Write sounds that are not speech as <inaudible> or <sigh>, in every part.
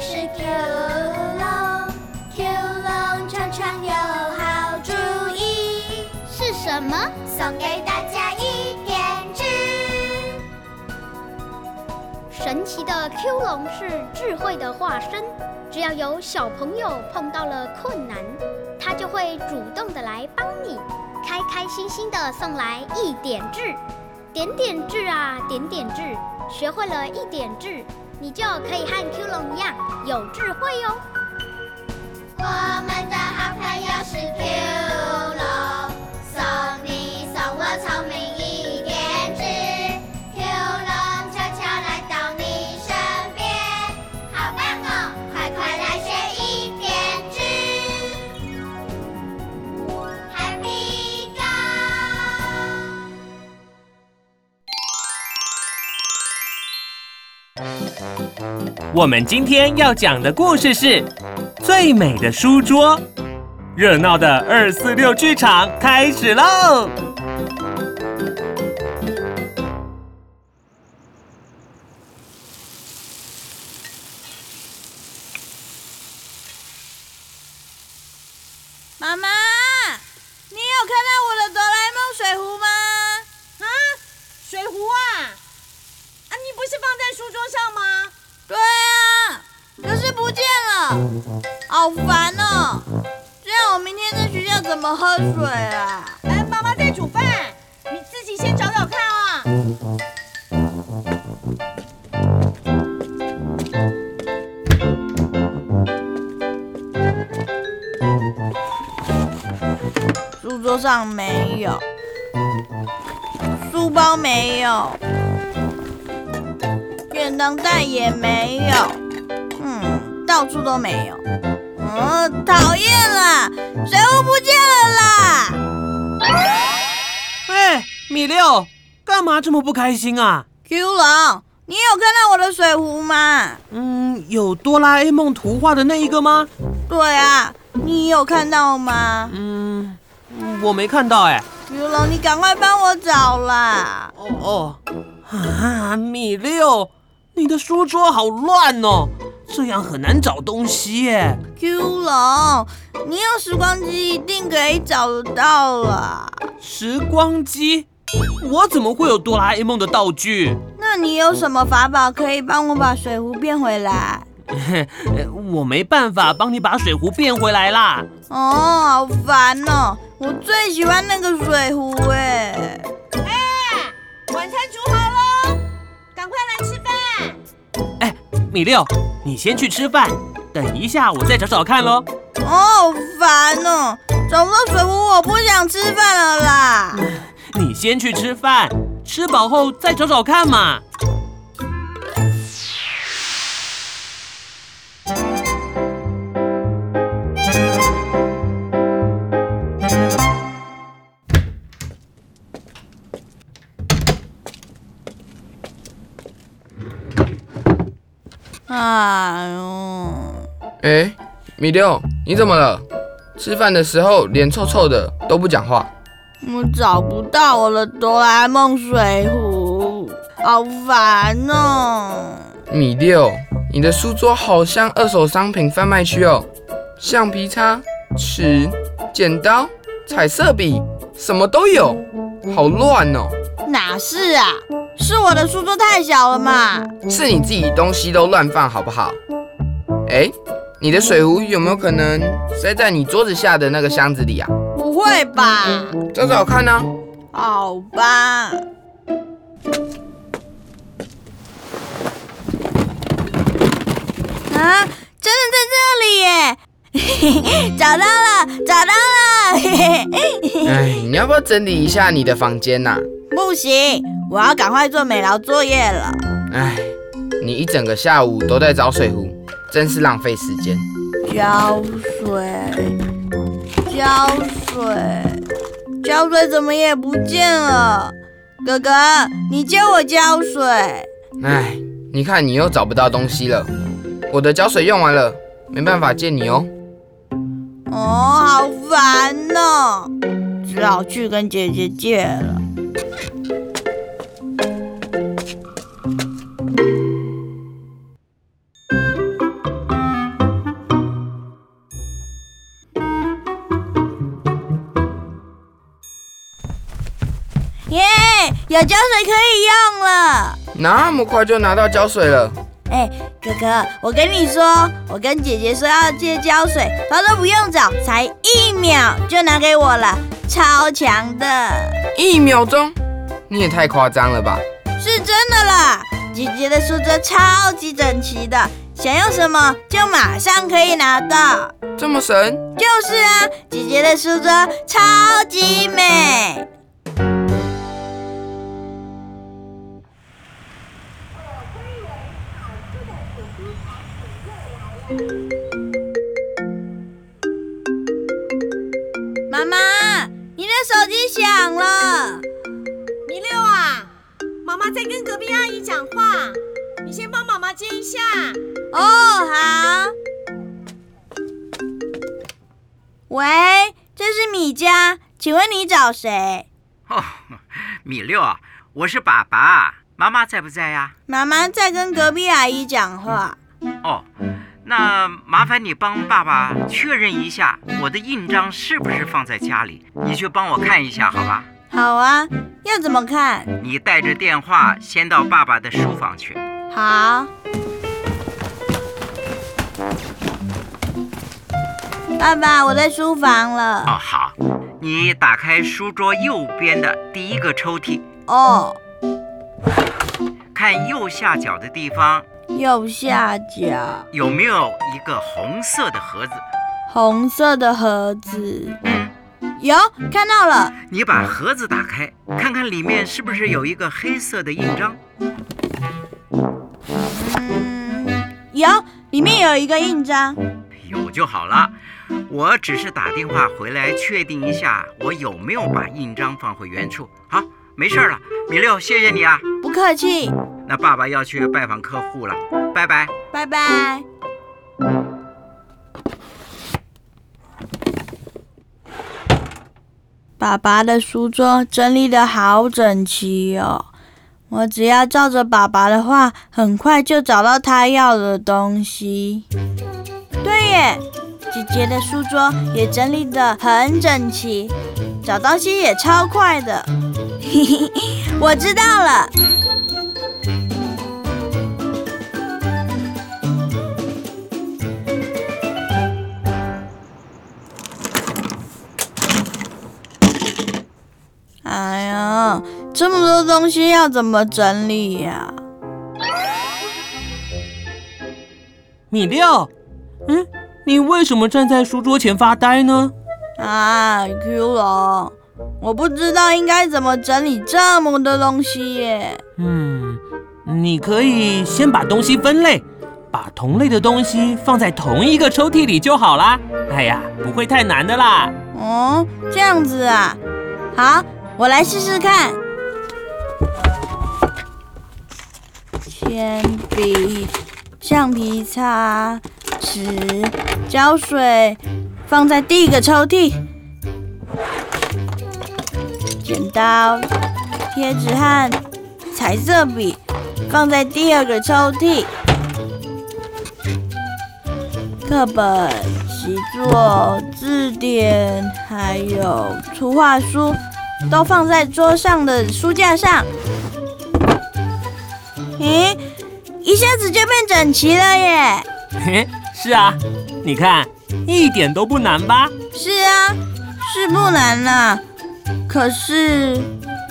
是 Q 龙，Q 龙常常有好主意，是什么？送给大家一点智。神奇的 Q 龙是智慧的化身，只要有小朋友碰到了困难，它就会主动的来帮你，开开心心的送来一点智。点点智啊，点点智，学会了一点智，你就可以和 Q 龙有智慧哟。我们今天要讲的故事是《最美的书桌》。热闹的二四六剧场开始喽！妈妈，好烦哦！这样我明天在学校怎么喝水啊？哎，妈妈在煮饭，你自己先找找看啊。书桌上没有，书包没有，便当袋也没有，嗯，到处都没有。嗯，讨厌啦，水壶不见了啦！哎，米六，干嘛这么不开心啊？Q 龙，你有看到我的水壶吗？嗯，有哆啦 A 梦图画的那一个吗？对啊，你有看到吗嗯，我没看到哎。？Q 龙，你赶快帮我找啦！哦哦，啊，米六，你的书桌好乱哦，这样很难找东西耶。Q 龙，你有时光机一定可以找得到啦。时光机，我怎么会有哆啦 A 梦的道具？那你有什么法宝可以帮我把水壶变回来？呃 <laughs> 我没办法帮你把水壶变回来啦。哦，好烦哦！我最喜欢那个水壶哎。晚餐煮好米六，你先去吃饭，等一下我再找找看喽。哦，好烦哦！找不到水壶，我不想吃饭了啦。你先去吃饭，吃饱后再找找看嘛。哎呦，哎，米六，你怎么了？吃饭的时候脸臭臭的，都不讲话。我找不到我的哆啦 A 梦水壶，好烦哦！米六，你的书桌好像二手商品贩卖区哦，橡皮擦、尺、剪刀、彩色笔，什么都有，好乱哦。哪是啊？是我的书桌太小了嘛？是你自己东西都乱放好不好？哎，你的水壶有没有可能塞在你桌子下的那个箱子里啊？不会吧？找找看啊。好吧。啊，真的在这里耶！<laughs> 找到了，找到了！嘿嘿嘿哎，你要不要整理一下你的房间呐、不行，我要赶快做美劳作业了。哎，你一整个下午都在找水壶，真是浪费时间。浇水，浇水，浇水怎么也不见了？哥哥，你借我浇水。哎，你看你又找不到东西了，我的胶水用完了，没办法借你哦。哦，好烦哦，只好去跟姐姐借了。有胶水可以用了。那么快就拿到胶水了。哎，哥哥，我跟你说，我跟姐姐说要借胶水，她都不用找，才一秒就拿给我了，超强的。一秒钟？你也太夸张了吧？是真的啦，姐姐的书桌超级整齐的，想要什么就马上可以拿到。这么神？就是啊，姐姐的书桌超级美。喂，这是米家，请问你找谁？哦，米六啊，我是爸爸，妈妈在不在呀？妈妈在跟隔壁阿姨讲话。哦，那麻烦你帮爸爸确认一下，我的印章是不是放在家里？你去帮我看一下，好吧？好啊，要怎么看？你带着电话先到爸爸的书房去。好。爸爸，我在书房了。哦，好，你打开书桌右边的第一个抽屉。哦。看右下角的地方。右下角有没有一个红色的盒子？红色的盒子。嗯有，看到了。你把盒子打开，看看里面是不是有一个黑色的印章？嗯，有，里面有一个印章。有就好了。我只是打电话回来确定一下，我有没有把印章放回原处。好，没事了。米六，谢谢你啊。不客气。那爸爸要去拜访客户了，拜拜。拜拜。爸爸的书桌整理的好整齐哦，我只要照着爸爸的话，很快就找到他要的东西。对耶，姐姐的书桌也整理的很整齐，找东西也超快的。嘿嘿，我知道了。哎呀，这么多东西要怎么整理呀？米六，嗯，你为什么站在书桌前发呆呢？啊，Q 龙，我不知道应该怎么整理这么多东西耶。嗯，你可以先把东西分类，把同类的东西放在同一个抽屉里就好啦。哎呀，不会太难的啦。哦，这样子啊，好。我来试试看，铅笔、橡皮擦、纸、胶水放在第一个抽屉，剪刀、贴纸和彩色笔放在第二个抽屉，课本、习作、字典还有图画书。都放在桌上的书架上。咦，一下子就变整齐了耶！嘿，是啊，你看，一点都不难吧？是啊，是不难啦。可是，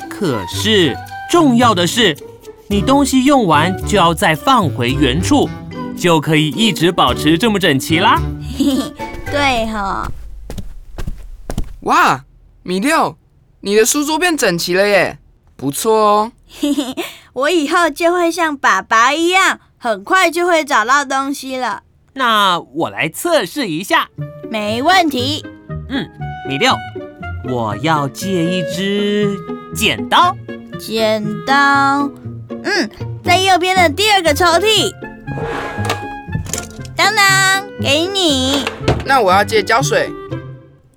可是，重要的是，你东西用完就要再放回原处，就可以一直保持这么整齐啦。嘿嘿，对哈。哇，米六。你的书桌变整齐了耶，不错哦。嘿嘿，我以后就会像爸爸一样，很快就会找到东西了。那我来测试一下。没问题。嗯，米六，我要借一支剪刀。剪刀，嗯，在右边的第二个抽屉。当当，给你。那我要借胶水。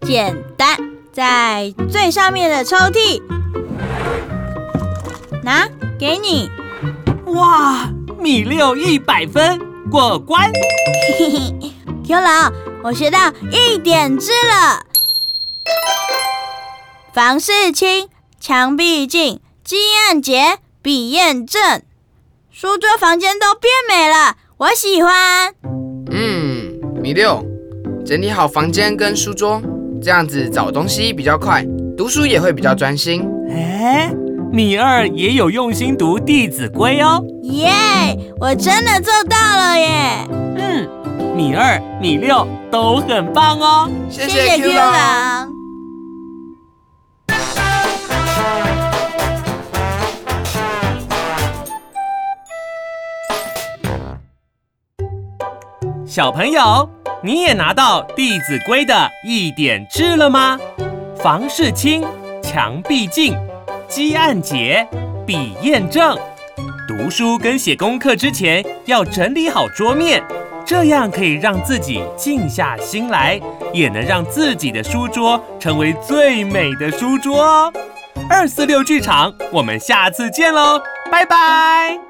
简单。在最上面的抽屉，拿给你。哇，米六一百分，过关。嘿 <laughs> 嘿，Q 老，我学到一点字了。房事清，墙壁净，积案节笔砚正，书桌房间都变美了，我喜欢。嗯，米六，整理好房间跟书桌，这样子找东西比较快，读书也会比较专心。哎，米二也有用心读《弟子规》哦。耶，我真的做到了耶！嗯，米二、米六都很棒哦。谢谢 Q 龙。龙。小朋友，你也拿到《弟子规》的一点志了吗？房事清，墙壁净，积案结，笔验证。读书跟写功课之前要整理好桌面，这样可以让自己静下心来，也能让自己的书桌成为最美的书桌哦。二四六剧场，我们下次见喽，拜拜。